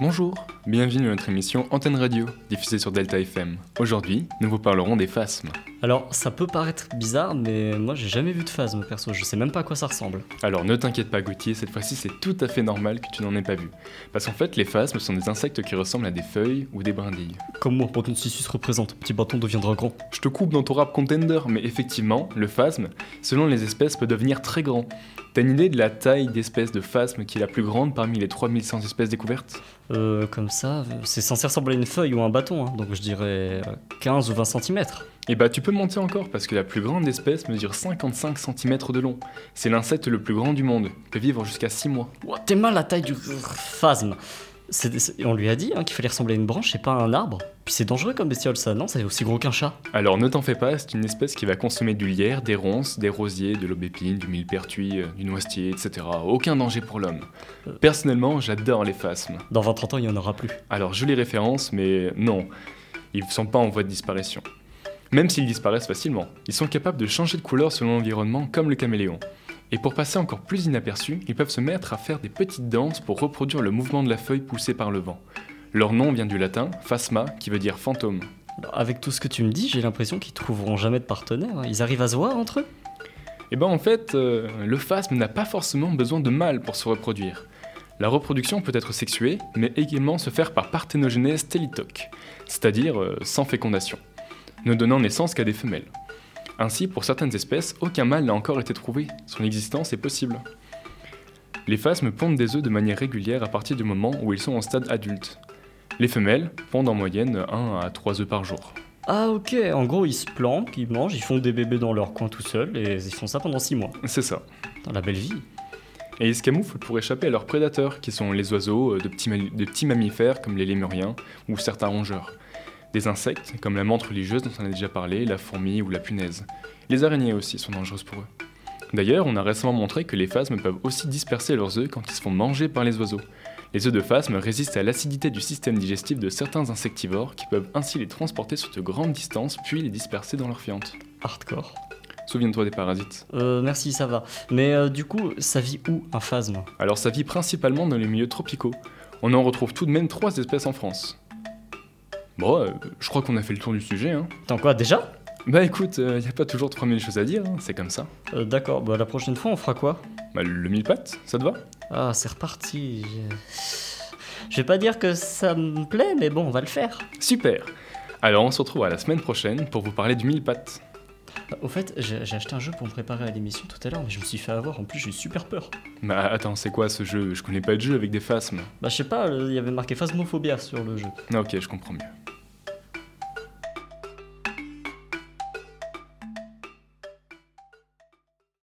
Bonjour, bienvenue à notre émission Antenne Radio, diffusée sur Delta FM. Aujourd'hui, nous vous parlerons des phasmes. Alors, ça peut paraître bizarre, mais moi j'ai jamais vu de phasme perso, je sais même pas à quoi ça ressemble. Alors ne t'inquiète pas Gauthier, cette fois-ci c'est tout à fait normal que tu n'en aies pas vu. Parce qu'en fait, les phasmes sont des insectes qui ressemblent à des feuilles ou des brindilles. Comme moi, Bâton Sissus représente, petit bâton deviendra grand. Je te coupe dans ton rap contender, mais effectivement, le phasme, selon les espèces, peut devenir très grand. T'as une idée de la taille d'espèce de phasme qui est la plus grande parmi les 3100 espèces découvertes? Euh, comme ça, euh, c'est censé ressembler à une feuille ou un bâton, hein, donc je dirais euh, 15 ou 20 cm. Et bah tu peux monter encore parce que la plus grande espèce mesure 55 cm de long. C'est l'insecte le plus grand du monde, peut vivre jusqu'à 6 mois. T'es mal la taille du phasme. C'est- c'est- on lui a dit hein, qu'il fallait ressembler à une branche et pas à un arbre. Puis c'est dangereux comme bestiole ça, non? C'est aussi gros qu'un chat. Alors ne t'en fais pas, c'est une espèce qui va consommer du lierre, des ronces, des rosiers, de l'aubépine, du millepertuis, euh, du noisetier, etc. Aucun danger pour l'homme. Personnellement, j'adore les phasmes. Dans 20-30 ans, il y en aura plus. Alors jolie référence, mais non, ils ne sont pas en voie de disparition. Même s'ils disparaissent facilement, ils sont capables de changer de couleur selon l'environnement comme le caméléon. Et pour passer encore plus inaperçus, ils peuvent se mettre à faire des petites danses pour reproduire le mouvement de la feuille poussée par le vent. Leur nom vient du latin phasma, qui veut dire fantôme. Avec tout ce que tu me dis, j'ai l'impression qu'ils trouveront jamais de partenaire. hein. Ils arrivent à se voir entre eux? Et ben en fait, euh, le phasme n'a pas forcément besoin de mâles pour se reproduire. La reproduction peut être sexuée, mais également se faire par parthénogenèse télitoque, c'est-à-dire euh, sans fécondation, ne donnant naissance qu'à des femelles. Ainsi, pour certaines espèces, aucun mâle n'a encore été trouvé, son existence est possible. Les phasmes pondent des œufs de manière régulière à partir du moment où ils sont en stade adulte. Les femelles pondent en moyenne 1 à 3 œufs par jour. Ah ok, en gros ils se planquent, ils mangent, ils font des bébés dans leur coin tout seuls et ils font ça pendant 6 mois. C'est ça. Dans la belle vie. Et ils se camouflent pour échapper à leurs prédateurs, qui sont les oiseaux, euh, de petits, ma- de petits mammifères comme les lémuriens ou certains rongeurs. Des insectes comme la menthe religieuse dont on a déjà parlé, la fourmi ou la punaise. Les araignées aussi sont dangereuses pour eux. D'ailleurs, on a récemment montré que les phasmes peuvent aussi disperser leurs œufs quand ils se font manger par les oiseaux. Les œufs de phasmes résistent à l'acidité du système digestif de certains insectivores qui peuvent ainsi les transporter sur de grandes distances puis les disperser dans leur fiente. Hardcore. Souviens-toi des parasites. Euh, merci, ça va. Mais euh, du coup, ça vit où un phasme? Alors ça vit principalement dans les milieux tropicaux. On en retrouve tout de même trois espèces en France. Bon, euh, je crois qu'on a fait le tour du sujet. Hein. Attends quoi, déjà? Bah écoute, il n'y a pas toujours 3000 choses à dire, hein, c'est comme ça. Euh, D'accord, bah la prochaine fois on fera quoi? Bah le mille pattes, ça te va? Ah, c'est reparti. Je- vais pas dire que ça me plaît, mais bon, on va le faire. Super Alors on se retrouve à la semaine prochaine pour vous parler du mille pattes. Bah, Au fait, j'ai acheté un jeu pour me préparer à l'émission tout à l'heure, mais je me suis fait avoir. En plus, j'ai eu super peur. Bah attends, c'est quoi ce jeu? Je connais pas de jeu avec des phasmes. Bah, je sais pas, euh, il y avait marqué Phasmophobia sur le jeu. Ah, ok, je comprends mieux.